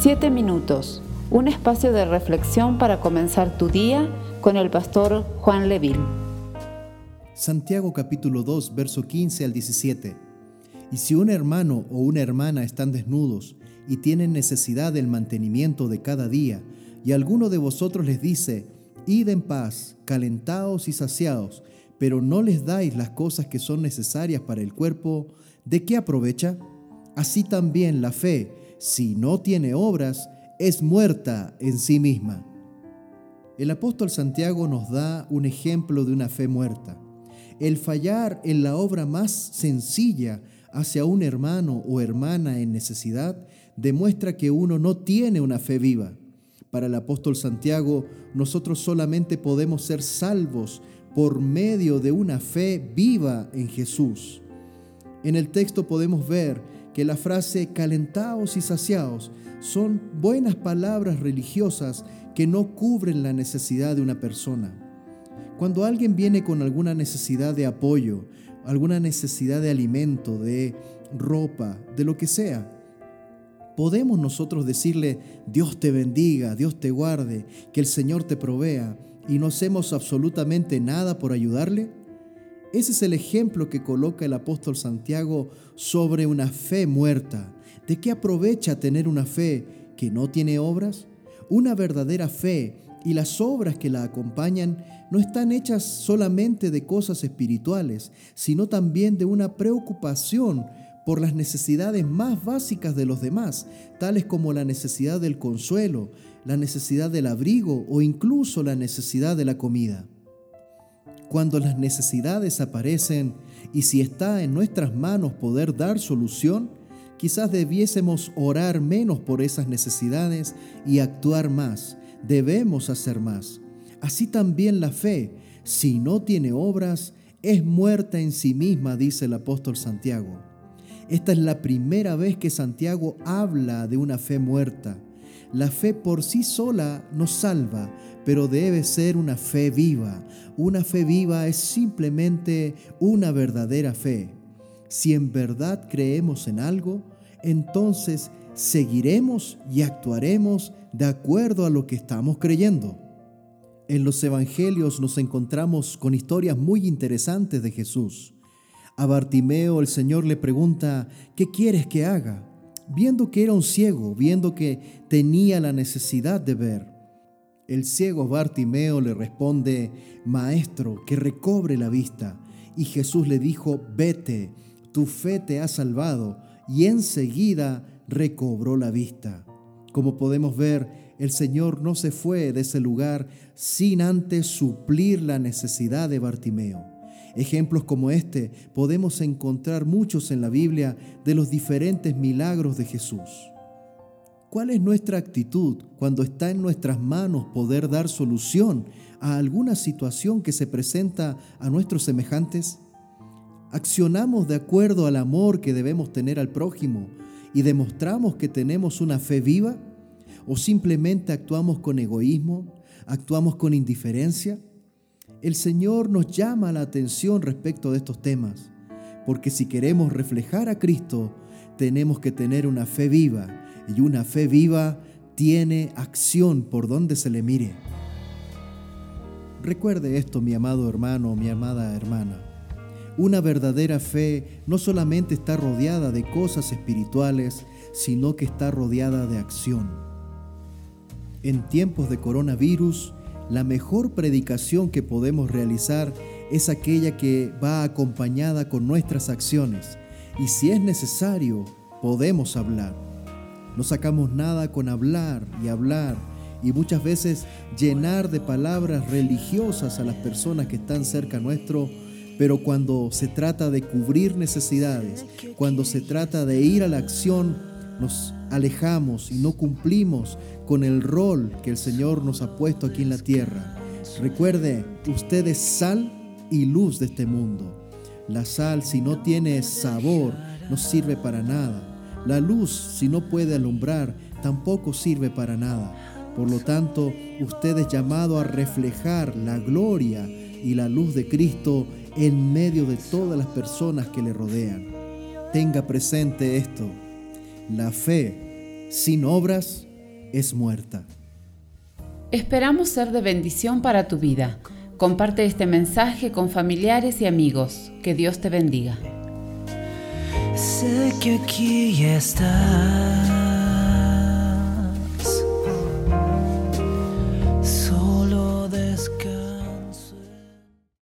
Siete minutos, un espacio de reflexión para comenzar tu día con el pastor Juan Leville. Santiago capítulo 2, verso 15 al 17. Y si un hermano o una hermana están desnudos y tienen necesidad del mantenimiento de cada día, y alguno de vosotros les dice, id en paz, calentaos y saciados, pero no les dais las cosas que son necesarias para el cuerpo, ¿de qué aprovecha? Así también la fe, si no tiene obras, es muerta en sí misma. El apóstol Santiago nos da un ejemplo de una fe muerta. El fallar en la obra más sencilla hacia un hermano o hermana en necesidad demuestra que uno no tiene una fe viva. Para el apóstol Santiago, nosotros solamente podemos ser salvos por medio de una fe viva en Jesús. En el texto podemos ver que la frase calentaos y saciaos son buenas palabras religiosas que no cubren la necesidad de una persona. Cuando alguien viene con alguna necesidad de apoyo, alguna necesidad de alimento, de ropa, de lo que sea, podemos nosotros decirle, Dios te bendiga, Dios te guarde, que el Señor te provea, y no hacemos absolutamente nada por ayudarle? Ese es el ejemplo que coloca el apóstol Santiago sobre una fe muerta. ¿De qué aprovecha tener una fe que no tiene obras? Una verdadera fe y las obras que la acompañan no están hechas solamente de cosas espirituales, sino también de una preocupación por las necesidades más básicas de los demás, tales como la necesidad del consuelo, la necesidad del abrigo o incluso la necesidad de la comida. Cuando las necesidades aparecen y si está en nuestras manos poder dar solución, quizás debiésemos orar menos por esas necesidades y actuar más. Debemos hacer más. Así también la fe, si no tiene obras, es muerta en sí misma, dice el apóstol Santiago. Esta es la primera vez que Santiago habla de una fe muerta. La fe por sí sola nos salva, pero debe ser una fe viva. Una fe viva es simplemente una verdadera fe. Si en verdad creemos en algo, entonces seguiremos y actuaremos de acuerdo a lo que estamos creyendo. En los evangelios nos encontramos con historias muy interesantes de Jesús. A Bartimeo el Señor le pregunta, ¿qué quieres que haga? viendo que era un ciego, viendo que tenía la necesidad de ver. El ciego Bartimeo le responde, Maestro, que recobre la vista. Y Jesús le dijo, Vete, tu fe te ha salvado. Y enseguida recobró la vista. Como podemos ver, el Señor no se fue de ese lugar sin antes suplir la necesidad de Bartimeo. Ejemplos como este podemos encontrar muchos en la Biblia de los diferentes milagros de Jesús. ¿Cuál es nuestra actitud cuando está en nuestras manos poder dar solución a alguna situación que se presenta a nuestros semejantes? ¿Accionamos de acuerdo al amor que debemos tener al prójimo y demostramos que tenemos una fe viva? ¿O simplemente actuamos con egoísmo? ¿Actuamos con indiferencia? El Señor nos llama la atención respecto de estos temas, porque si queremos reflejar a Cristo, tenemos que tener una fe viva, y una fe viva tiene acción por donde se le mire. Recuerde esto, mi amado hermano, mi amada hermana. Una verdadera fe no solamente está rodeada de cosas espirituales, sino que está rodeada de acción. En tiempos de coronavirus, la mejor predicación que podemos realizar es aquella que va acompañada con nuestras acciones. Y si es necesario, podemos hablar. No sacamos nada con hablar y hablar y muchas veces llenar de palabras religiosas a las personas que están cerca nuestro, pero cuando se trata de cubrir necesidades, cuando se trata de ir a la acción, nos alejamos y no cumplimos con el rol que el Señor nos ha puesto aquí en la tierra. Recuerde, usted es sal y luz de este mundo. La sal, si no tiene sabor, no sirve para nada. La luz, si no puede alumbrar, tampoco sirve para nada. Por lo tanto, usted es llamado a reflejar la gloria y la luz de Cristo en medio de todas las personas que le rodean. Tenga presente esto. La fe sin obras es muerta. Esperamos ser de bendición para tu vida. Comparte este mensaje con familiares y amigos. Que Dios te bendiga. Sé que aquí estás